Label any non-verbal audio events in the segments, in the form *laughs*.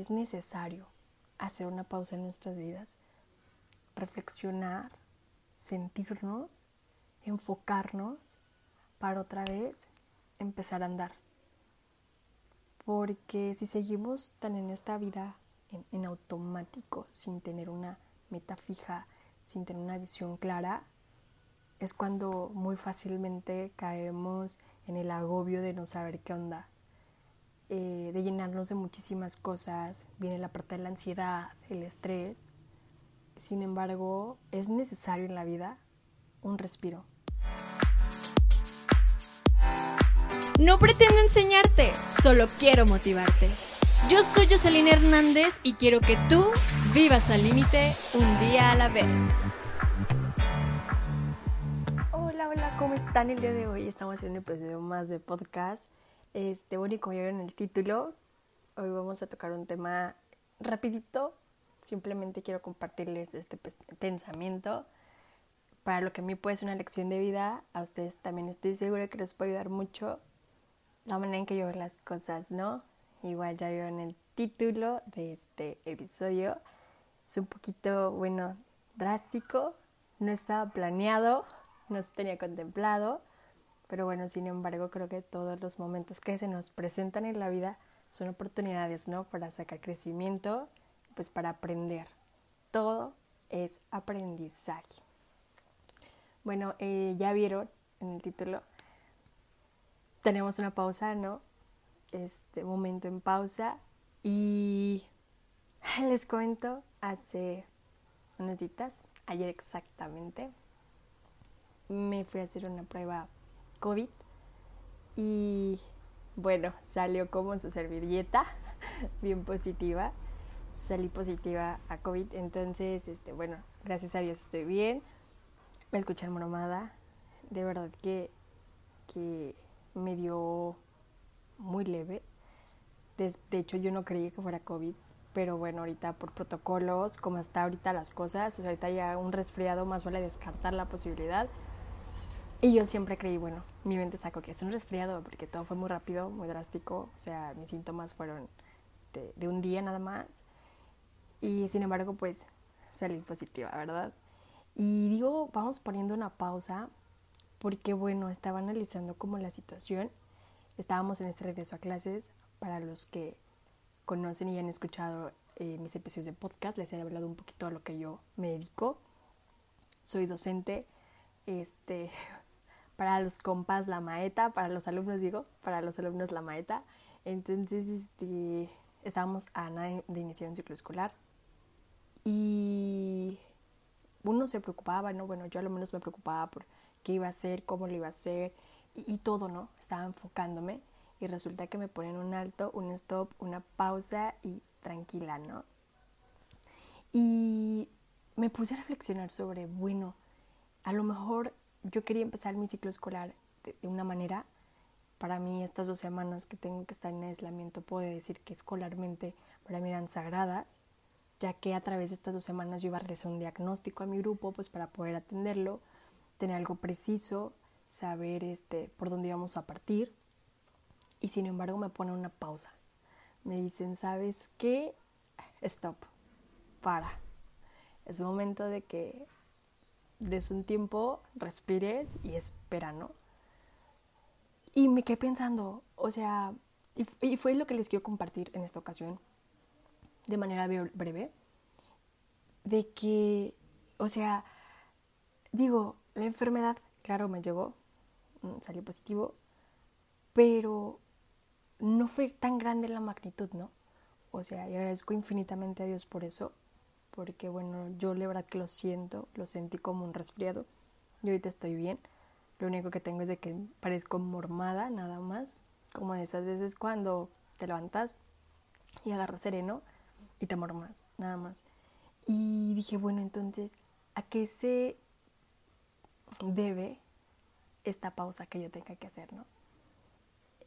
es necesario hacer una pausa en nuestras vidas, reflexionar, sentirnos, enfocarnos para otra vez empezar a andar. Porque si seguimos tan en esta vida en automático, sin tener una meta fija, sin tener una visión clara, es cuando muy fácilmente caemos en el agobio de no saber qué onda, eh, de llenarnos de muchísimas cosas, viene la parte de la ansiedad, el estrés. Sin embargo, es necesario en la vida un respiro. No pretendo enseñarte, solo quiero motivarte. Yo soy Jocelyn Hernández y quiero que tú vivas al límite un día a la vez. Hola, hola, ¿cómo están el día de hoy? Estamos haciendo un episodio más de podcast. Este, bueno, y como ya vieron el título, hoy vamos a tocar un tema rapidito. Simplemente quiero compartirles este pensamiento para lo que a mí puede ser una lección de vida. A ustedes también estoy segura que les puede ayudar mucho la manera en que yo veo las cosas, ¿no? Igual ya vieron el título de este episodio. Es un poquito, bueno, drástico. No estaba planeado, no se tenía contemplado. Pero bueno, sin embargo, creo que todos los momentos que se nos presentan en la vida son oportunidades, ¿no? Para sacar crecimiento, pues para aprender. Todo es aprendizaje. Bueno, eh, ya vieron en el título, tenemos una pausa, ¿no? Este momento en pausa y *laughs* les cuento hace unos días, ayer exactamente, me fui a hacer una prueba COVID y bueno, salió como su servilleta, *laughs* bien positiva. Salí positiva a COVID, entonces, este, bueno, gracias a Dios estoy bien. Me escuchan moromada, de verdad que, que me dio muy leve. De, de, hecho, yo no creía que fuera COVID, pero bueno, ahorita por protocolos, como está ahorita las cosas, ahorita ya un resfriado, más vale descartar la posibilidad. Y yo siempre creí, bueno, mi mente está que es un resfriado porque todo fue muy rápido, muy drástico. O sea, mis síntomas fueron este, de un día nada más. Y sin embargo, pues salí positiva, ¿verdad? Y digo, vamos poniendo una pausa porque, bueno, estaba analizando como la situación. Estábamos en este regreso a clases. Para los que conocen y han escuchado eh, mis episodios de podcast, les he hablado un poquito a lo que yo me dedico. Soy docente. Este, para los compas la maeta, para los alumnos digo, para los alumnos la maeta. Entonces, este, estábamos a nada de iniciar un ciclo escolar y uno se preocupaba, ¿no? Bueno, yo al menos me preocupaba por qué iba a hacer, cómo lo iba a hacer y, y todo, ¿no? Estaba enfocándome y resulta que me ponen un alto, un stop, una pausa y tranquila, ¿no? Y me puse a reflexionar sobre, bueno, a lo mejor yo quería empezar mi ciclo escolar de, una manera. Para mí estas dos semanas que tengo que estar en aislamiento puedo decir que escolarmente para mí eran sagradas, ya que a través de estas dos semanas yo iba a realizar un diagnóstico a mi grupo pues para poder atenderlo, tener algo preciso, saber este, por dónde íbamos a partir. Y sin embargo me ponen una pausa. Me dicen, ¿sabes qué? Stop. Para. Es momento de que des un tiempo, respires y espera, ¿no? Y me quedé pensando, o sea, y, fue lo que les quiero compartir en esta ocasión, de manera breve, de que, o sea, digo, la enfermedad, claro, me llegó, salió positivo, pero no fue tan grande la magnitud, ¿no? O sea, y agradezco infinitamente a Dios por eso, porque bueno, yo la verdad que lo siento, lo sentí como un resfriado. Yo ahorita estoy bien. Lo único que tengo es de que parezco mormada, nada más. Como de esas veces cuando te levantas y agarras sereno y te mormas, nada más. Y dije, bueno, entonces, ¿a qué se debe esta pausa que yo tenga que hacer, no?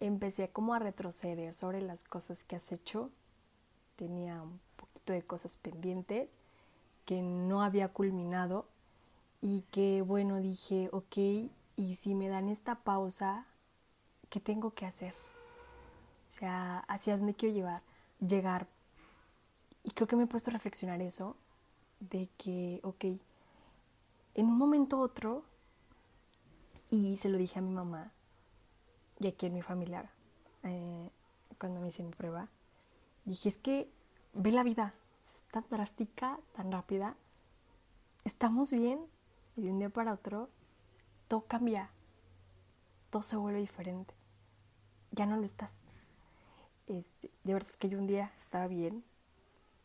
Empecé como a retroceder sobre las cosas que has hecho. Tenía de cosas pendientes que no había culminado y que bueno dije, ok, y si me dan esta pausa, ¿qué tengo que hacer? O sea, ¿hacia dónde quiero llevar? llegar? Y creo que me he puesto a reflexionar eso, de que, ok, en un momento u otro, y se lo dije a mi mamá, y aquí en mi familia, eh, cuando me hice mi prueba, dije, es que ve la vida, es tan drástica, tan rápida, estamos bien, y de un día para otro, todo cambia, todo se vuelve diferente, ya no lo estás. Este, de verdad que yo un día estaba bien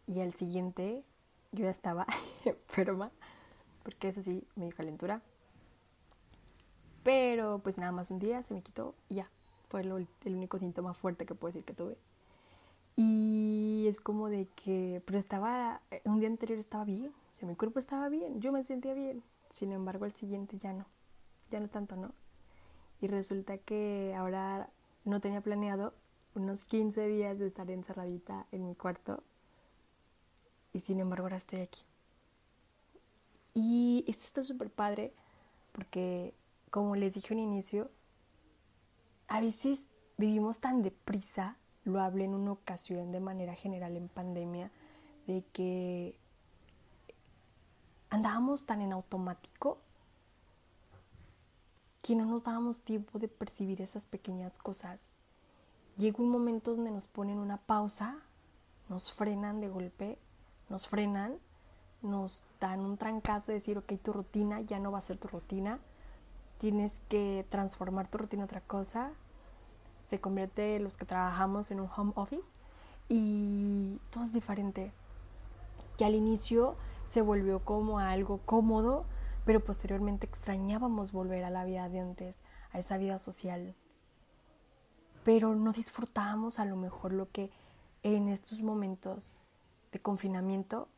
y al siguiente yo ya estaba *laughs* enferma, porque eso sí, me dio calentura. Pero pues nada más un día se me quitó y ya, fue el único síntoma fuerte que puedo decir que tuve. Y es como de que, pero estaba, un día anterior estaba bien, o sea, mi cuerpo estaba bien, yo me sentía bien. Sin embargo, el siguiente ya no, ya no tanto, ¿no? Y resulta que ahora no tenía planeado unos 15 días de estar encerradita en mi cuarto y sin embargo ahora estoy aquí. Y esto está súper padre porque, como les dije al inicio, a veces vivimos tan deprisa, lo hablé en una ocasión de manera general en pandemia, de que andábamos tan en automático que no nos dábamos tiempo de percibir esas pequeñas cosas. Llega un momento donde nos ponen una pausa, nos frenan de golpe nos frenan, nos dan un trancazo de decir, ok, tu rutina ya no va a ser tu rutina, tienes que transformar tu rutina en otra cosa, se convierte los que trabajamos en un home office y todo es diferente. Que al inicio se volvió como algo cómodo, pero posteriormente extrañábamos volver a la vida de antes, a esa vida social. Pero no disfrutábamos a lo mejor lo que en estos momentos de confinamiento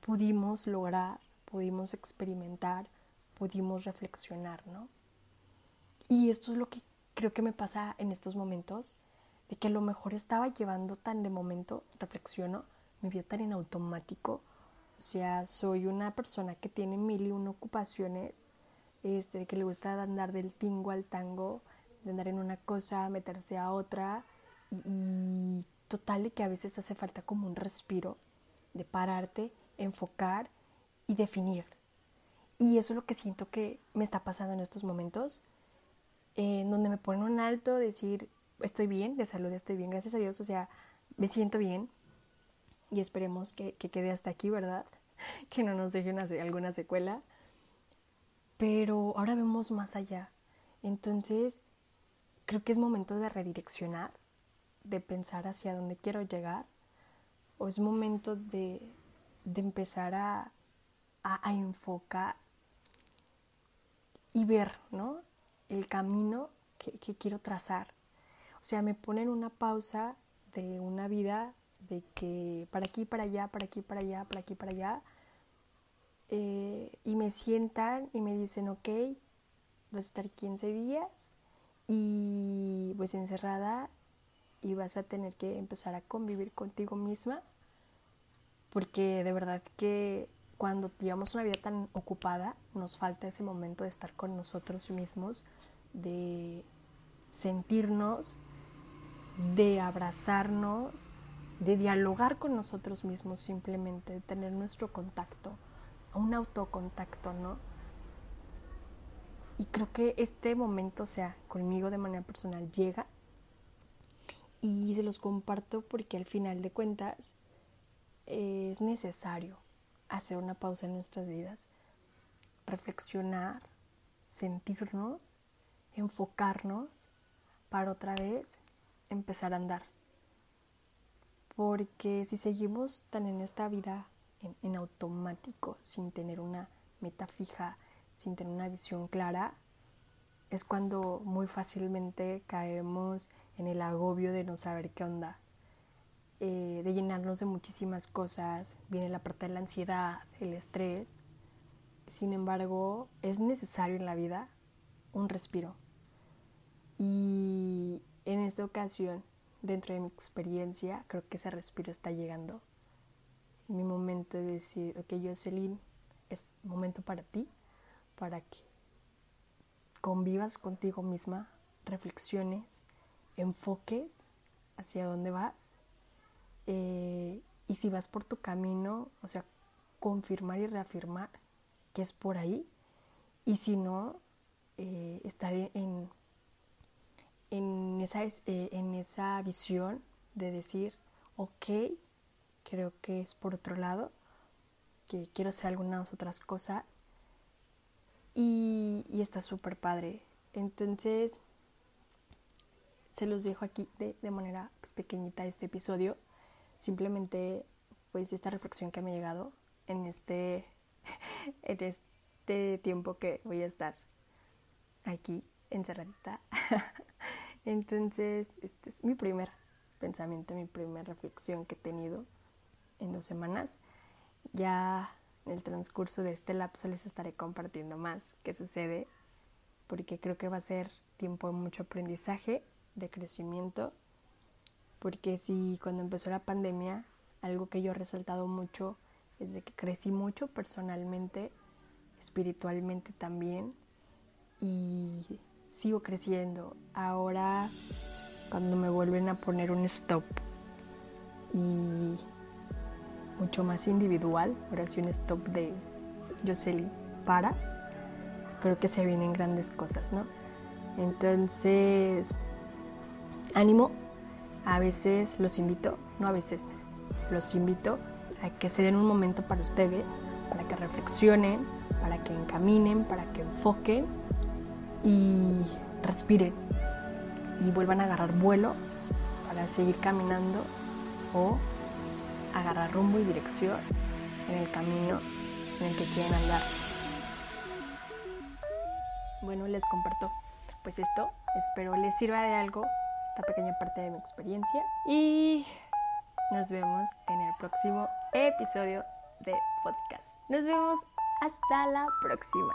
pudimos lograr, pudimos experimentar, pudimos reflexionar, ¿no? Y esto es lo que creo que me pasa en estos momentos, de que a lo mejor estaba llevando tan de momento, reflexiono, mi vida tan en automático, o sea, soy una persona que tiene mil y una ocupaciones, este, que le gusta andar del tingo al tango, de andar en una cosa, meterse a otra, y, y total de que a veces hace falta como un respiro de pararte, enfocar y definir. Y eso es lo que siento que me está pasando en estos momentos, en donde me ponen un alto, decir, estoy bien, de salud estoy bien, gracias a Dios, o sea, me siento bien y esperemos que, quede hasta aquí, ¿verdad? *laughs* Que no nos deje alguna secuela. Pero ahora vemos más allá. Entonces, creo que es momento de redireccionar de pensar hacia dónde quiero llegar o es momento de, empezar a, enfocar y ver ¿no? El camino que, quiero trazar. O sea, me ponen una pausa de una vida de que para aquí, para allá, para aquí, para allá, para aquí, para allá. Eh, y me sientan y me dicen, ok, vas a estar 15 días y pues encerrada y vas a tener que empezar a convivir contigo misma porque de verdad que cuando llevamos una vida tan ocupada nos falta ese momento de estar con nosotros mismos, de sentirnos, de abrazarnos, de dialogar con nosotros mismos simplemente, de tener nuestro contacto, un autocontacto, ¿no? Y creo que este momento, o sea, conmigo de manera personal, llega y se los comparto porque al final de cuentas es necesario hacer una pausa en nuestras vidas, reflexionar, sentirnos, enfocarnos para otra vez empezar a andar. Porque si seguimos tan en esta vida en, en automático, sin tener una meta fija, sin tener una visión clara, es cuando muy fácilmente caemos en el agobio de no saber qué onda, eh, de llenarnos de muchísimas cosas, viene la parte de la ansiedad, el estrés. Sin embargo, es necesario en la vida un respiro. Y en esta ocasión, dentro de mi experiencia, creo que ese respiro está llegando. Mi momento de decir, ok, Jocelyn, es momento para ti, para que convivas contigo misma, reflexiones, enfoques hacia dónde vas. Eh, y si vas por tu camino, o sea, confirmar y reafirmar que es por ahí. Y si no, eh, estar en, en, esa, eh, en esa visión de decir, ok, creo que es por otro lado, que quiero hacer algunas otras cosas. Y, está súper padre. Entonces, se los dejo aquí de, de manera pues, pequeñita este episodio. Simplemente, pues, esta reflexión que me ha llegado en este, *laughs* en este tiempo que voy a estar aquí encerradita. *laughs* Entonces, este es mi primer pensamiento, mi primera reflexión que he tenido en dos semanas. Ya en el transcurso de este lapso les estaré compartiendo más qué sucede, porque creo que va a ser tiempo de mucho aprendizaje, de crecimiento, porque si cuando empezó la pandemia, algo que yo he resaltado mucho es de que crecí mucho personalmente, espiritualmente también, y sigo creciendo. Ahora, cuando me vuelven a poner un stop y mucho más individual, ahora sí un stop de Jocelyn para, creo que se vienen grandes cosas, ¿no? Entonces, ánimo, a veces los invito, no a veces, los invito a que se den un momento para ustedes, para que reflexionen, para que encaminen, para que enfoquen y respiren y vuelvan a agarrar vuelo para seguir caminando o agarrar rumbo y dirección en el camino en el que quieren andar. Bueno, les comparto pues esto, espero les sirva de algo esta pequeña parte de mi experiencia y nos vemos en el próximo episodio de podcast. Nos vemos hasta la próxima.